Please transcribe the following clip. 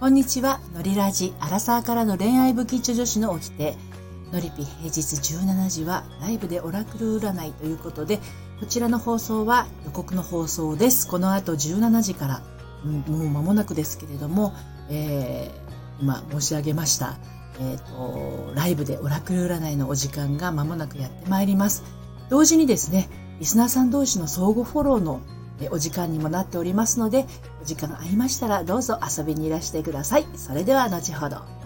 こんにちは、のりラジ、アラサーからの恋愛不吉女子の起きて、のりぴ平日17時はライブでオラクル占いということで、こちらの放送は予告の放送です。この後17時から、もう間もなくですけれども、えー、今申し上げました、え、ー、と、ライブでオラクル占いのお時間が間もなくやってまいります。同時にですね、リスナーさん同士の相互フォローのお時間にもなっておりますので、お時間合いましたらどうぞ遊びにいらしてください。それでは後ほど。